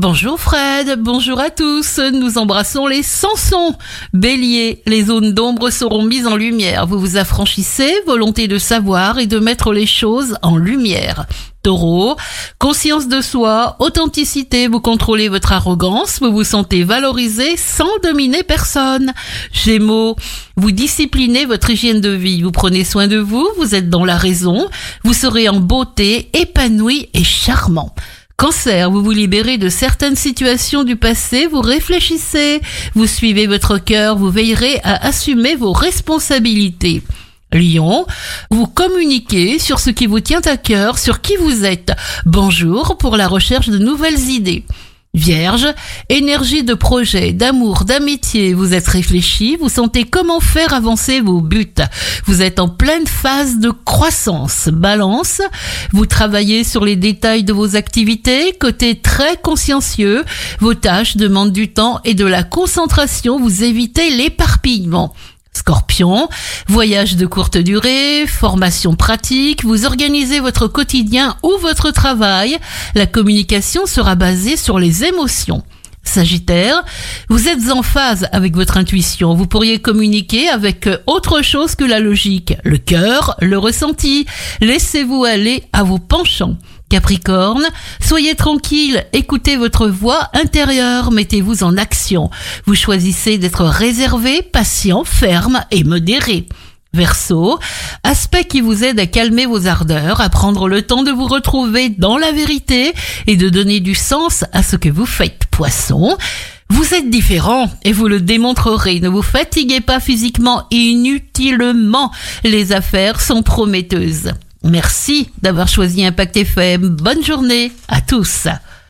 Bonjour Fred, bonjour à tous. Nous embrassons les Sansons. Bélier, les zones d'ombre seront mises en lumière. Vous vous affranchissez, volonté de savoir et de mettre les choses en lumière. Taureau, conscience de soi, authenticité, vous contrôlez votre arrogance, vous vous sentez valorisé sans dominer personne. Gémeaux, vous disciplinez votre hygiène de vie, vous prenez soin de vous, vous êtes dans la raison, vous serez en beauté, épanoui et charmant. Cancer, vous vous libérez de certaines situations du passé, vous réfléchissez, vous suivez votre cœur, vous veillerez à assumer vos responsabilités. Lion, vous communiquez sur ce qui vous tient à cœur, sur qui vous êtes. Bonjour pour la recherche de nouvelles idées. Vierge, énergie de projet, d'amour, d'amitié, vous êtes réfléchi, vous sentez comment faire avancer vos buts. Vous êtes en pleine phase de croissance. Balance, vous travaillez sur les détails de vos activités, côté très consciencieux, vos tâches demandent du temps et de la concentration, vous évitez l'éparpillement. Scorpion, voyage de courte durée, formation pratique, vous organisez votre quotidien ou votre travail, la communication sera basée sur les émotions. Sagittaire, vous êtes en phase avec votre intuition, vous pourriez communiquer avec autre chose que la logique, le cœur, le ressenti, laissez-vous aller à vos penchants. Capricorne, soyez tranquille, écoutez votre voix intérieure, mettez-vous en action. Vous choisissez d'être réservé, patient, ferme et modéré. Verseau, aspect qui vous aide à calmer vos ardeurs, à prendre le temps de vous retrouver dans la vérité et de donner du sens à ce que vous faites. Poisson, vous êtes différent et vous le démontrerez. Ne vous fatiguez pas physiquement inutilement. Les affaires sont prometteuses. Merci d'avoir choisi Impact FM. Bonne journée à tous.